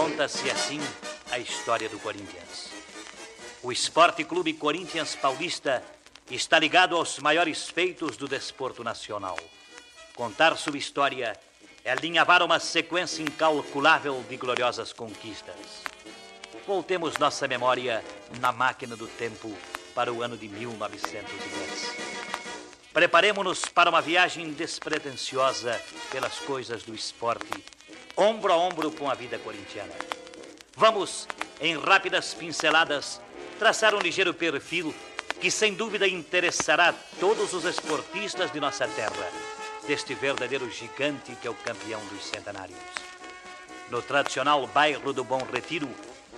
Conta-se assim a história do Corinthians. O Esporte Clube Corinthians Paulista está ligado aos maiores feitos do desporto nacional. Contar sua história é alinhavar uma sequência incalculável de gloriosas conquistas. Voltemos nossa memória na máquina do tempo para o ano de 1910. Preparemos-nos para uma viagem despretensiosa pelas coisas do esporte, ombro a ombro com a vida corintiana. Vamos, em rápidas pinceladas, traçar um ligeiro perfil que sem dúvida interessará todos os esportistas de nossa terra, deste verdadeiro gigante que é o campeão dos centenários. No tradicional bairro do Bom Retiro,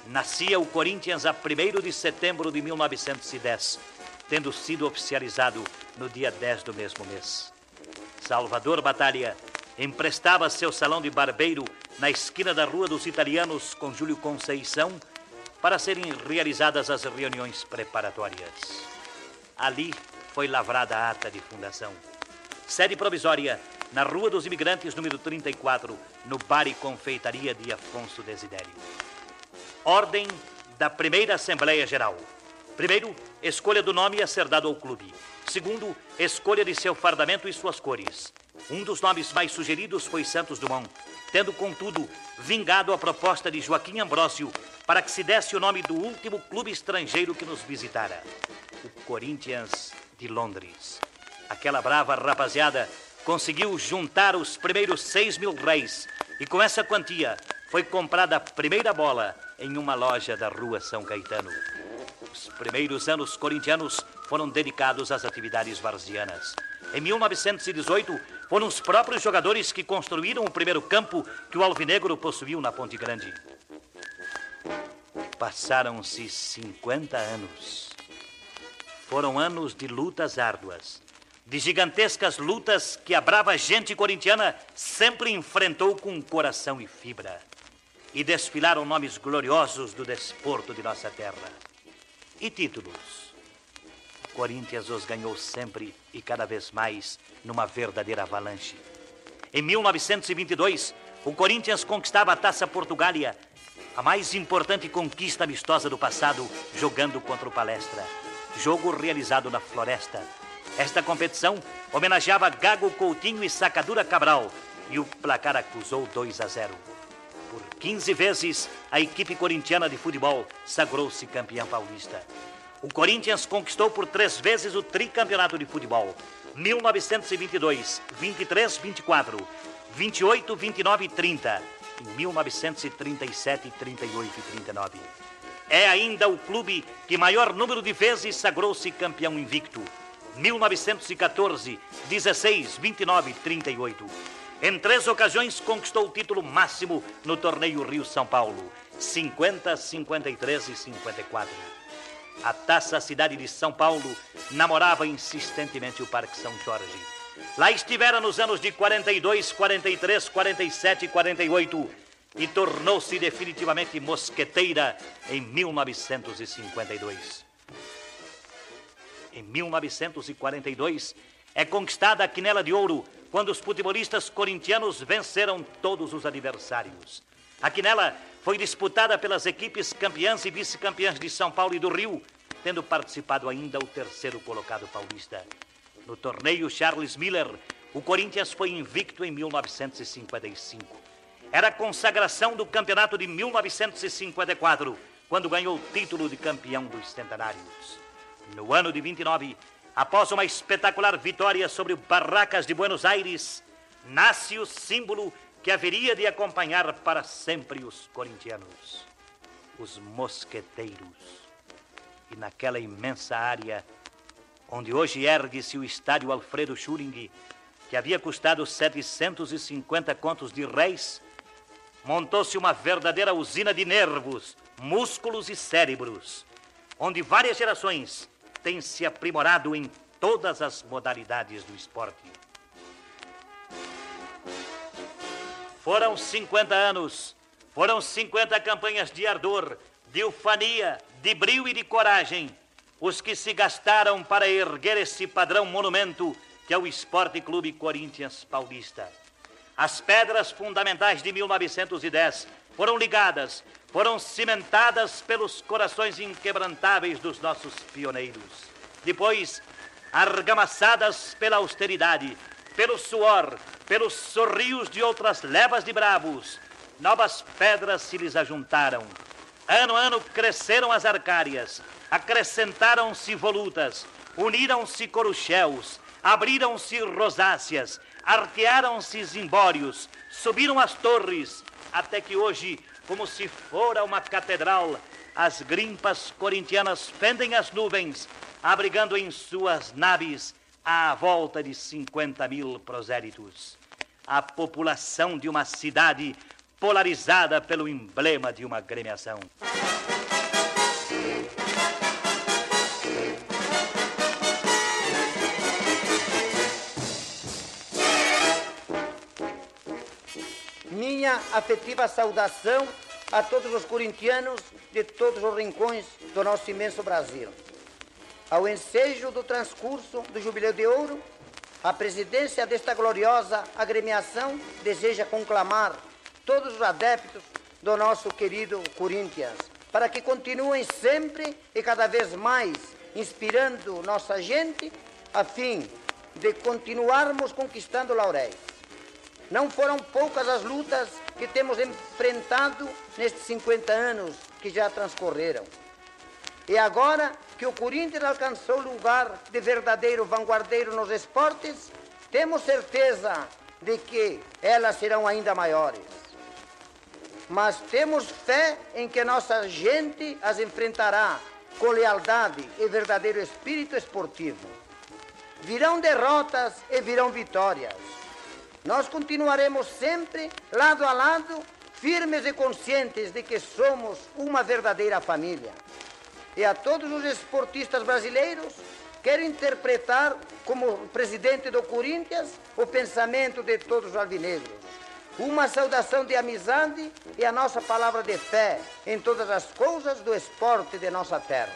nascia o Corinthians a 1 de setembro de 1910, tendo sido oficializado no dia 10 do mesmo mês. Salvador Batalha emprestava seu salão de barbeiro na esquina da Rua dos Italianos com Júlio Conceição para serem realizadas as reuniões preparatórias. Ali foi lavrada a ata de fundação. Sede provisória na Rua dos Imigrantes, número 34, no bar e confeitaria de Afonso Desidério. Ordem da primeira Assembleia Geral. Primeiro, escolha do nome a ser dado ao clube. Segundo, escolha de seu fardamento e suas cores. Um dos nomes mais sugeridos foi Santos Dumont, tendo, contudo, vingado a proposta de Joaquim Ambrósio para que se desse o nome do último clube estrangeiro que nos visitara, o Corinthians de Londres. Aquela brava rapaziada conseguiu juntar os primeiros seis mil réis e com essa quantia foi comprada a primeira bola em uma loja da rua São Caetano. Os primeiros anos corintianos foram dedicados às atividades varzianas. Em 1918, foram os próprios jogadores que construíram o primeiro campo que o Alvinegro possuiu na Ponte Grande. Passaram-se 50 anos. Foram anos de lutas árduas, de gigantescas lutas que a brava gente corintiana sempre enfrentou com coração e fibra. E desfilaram nomes gloriosos do desporto de nossa terra. E títulos Corinthians os ganhou sempre e cada vez mais numa verdadeira avalanche. Em 1922, o Corinthians conquistava a Taça Portugália, a mais importante conquista amistosa do passado, jogando contra o Palestra. Jogo realizado na Floresta. Esta competição homenageava Gago Coutinho e Sacadura Cabral e o placar acusou 2 a 0. Por 15 vezes, a equipe corintiana de futebol sagrou-se campeã paulista. O Corinthians conquistou por três vezes o tricampeonato de futebol. 1922, 23, 24, 28, 29 e 30. Em 1937, 38 e 39. É ainda o clube que maior número de vezes sagrou-se campeão invicto. 1914, 16, 29 e 38. Em três ocasiões conquistou o título máximo no torneio Rio-São Paulo. 50, 53 e 54. A taça cidade de São Paulo namorava insistentemente o Parque São Jorge. Lá estivera nos anos de 42, 43, 47 e 48 e tornou-se definitivamente mosqueteira em 1952. Em 1942 é conquistada a quinela de ouro quando os futebolistas corintianos venceram todos os adversários. A quinela foi disputada pelas equipes campeãs e vice-campeãs de São Paulo e do Rio, tendo participado ainda o terceiro colocado paulista. No torneio Charles Miller, o Corinthians foi invicto em 1955. Era a consagração do campeonato de 1954, quando ganhou o título de campeão dos centenários. No ano de 29, após uma espetacular vitória sobre o Barracas de Buenos Aires, nasce o símbolo que haveria de acompanhar para sempre os corintianos, os mosqueteiros. E naquela imensa área, onde hoje ergue-se o estádio Alfredo Schuring, que havia custado 750 contos de réis, montou-se uma verdadeira usina de nervos, músculos e cérebros, onde várias gerações têm se aprimorado em todas as modalidades do esporte. Foram 50 anos, foram 50 campanhas de ardor, de ufania, de brio e de coragem, os que se gastaram para erguer esse padrão monumento que é o Esporte Clube Corinthians Paulista. As pedras fundamentais de 1910 foram ligadas, foram cimentadas pelos corações inquebrantáveis dos nossos pioneiros. Depois, argamaçadas pela austeridade, pelo suor, pelos sorrios de outras levas de bravos, novas pedras se lhes ajuntaram. Ano a ano cresceram as arcárias, acrescentaram-se volutas, uniram-se corucheus, abriram-se rosáceas, arquearam-se zimbórios, subiram as torres, até que hoje, como se fora uma catedral, as grimpas corintianas fendem as nuvens, abrigando em suas naves à volta de 50 mil prosélitos. A população de uma cidade polarizada pelo emblema de uma gremiação. minha afetiva saudação a todos os corintianos de todos os rincões do nosso imenso Brasil. Ao ensejo do transcurso do Jubileu de Ouro, a presidência desta gloriosa agremiação deseja conclamar todos os adeptos do nosso querido Corinthians para que continuem sempre e cada vez mais inspirando nossa gente a fim de continuarmos conquistando lauréis. Não foram poucas as lutas que temos enfrentado nestes 50 anos que já transcorreram. E agora que o Corinthians alcançou lugar de verdadeiro vanguardeiro nos esportes, temos certeza de que elas serão ainda maiores. Mas temos fé em que nossa gente as enfrentará com lealdade e verdadeiro espírito esportivo. Virão derrotas e virão vitórias nós continuaremos sempre lado a lado, firmes e conscientes de que somos uma verdadeira família. E a todos os esportistas brasileiros, quero interpretar como presidente do Corinthians o pensamento de todos os alvinegros. Uma saudação de amizade e a nossa palavra de fé em todas as coisas do esporte de nossa terra.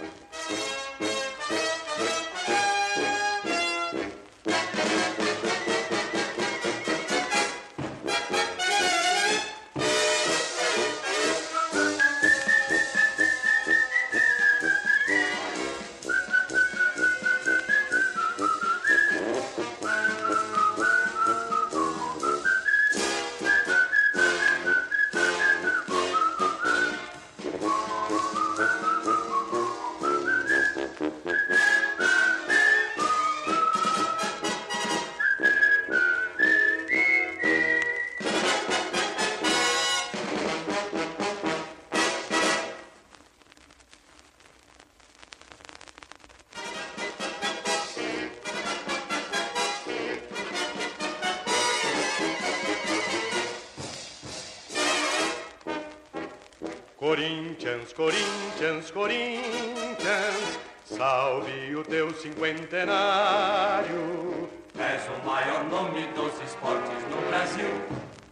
Corinthians, Corinthians, Corinthians, salve o teu cinquentenário. És o maior nome dos esportes no Brasil,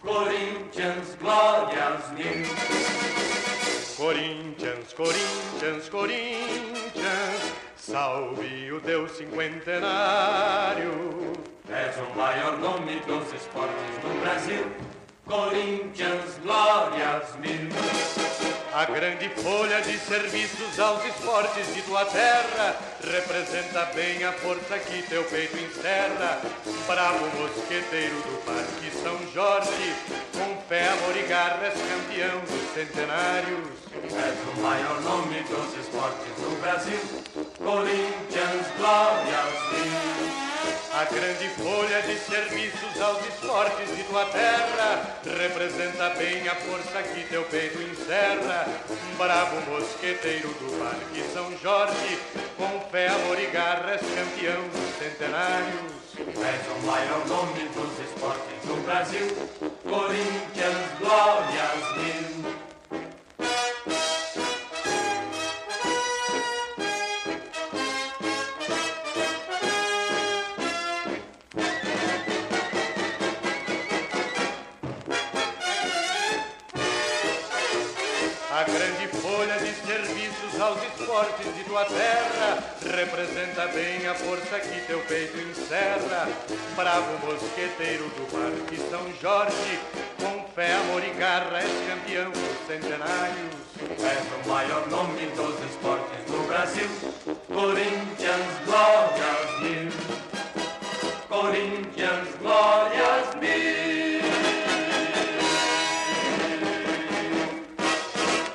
Corinthians, glórias mil. Corinthians, Corinthians, Corinthians, salve o teu cinquentenário. És o maior nome dos esportes no Brasil, Corinthians, glórias mil. A grande folha de serviços aos esportes de tua terra representa bem a força que teu peito encerra. Bravo mosqueteiro do Parque São Jorge, com fé, amor e garra, és campeão dos centenários. És o maior nome dos esportes no Brasil, Corinthians, glórias. A grande folha de serviços aos esportes de tua terra representa bem a força que teu peito encerra. Bravo mosqueteiro do Parque São Jorge, com fé, amor e garras, campeão dos centenários. És o maior nome dos esportes no Brasil, Corinthians, escolha de serviços aos esportes de tua terra representa bem a força que teu peito encerra. Bravo mosqueteiro do Parque São Jorge, com fé, amor e garra és campeão dos centenários. És o maior nome dos esportes do Brasil, Corinthians Glória Mil.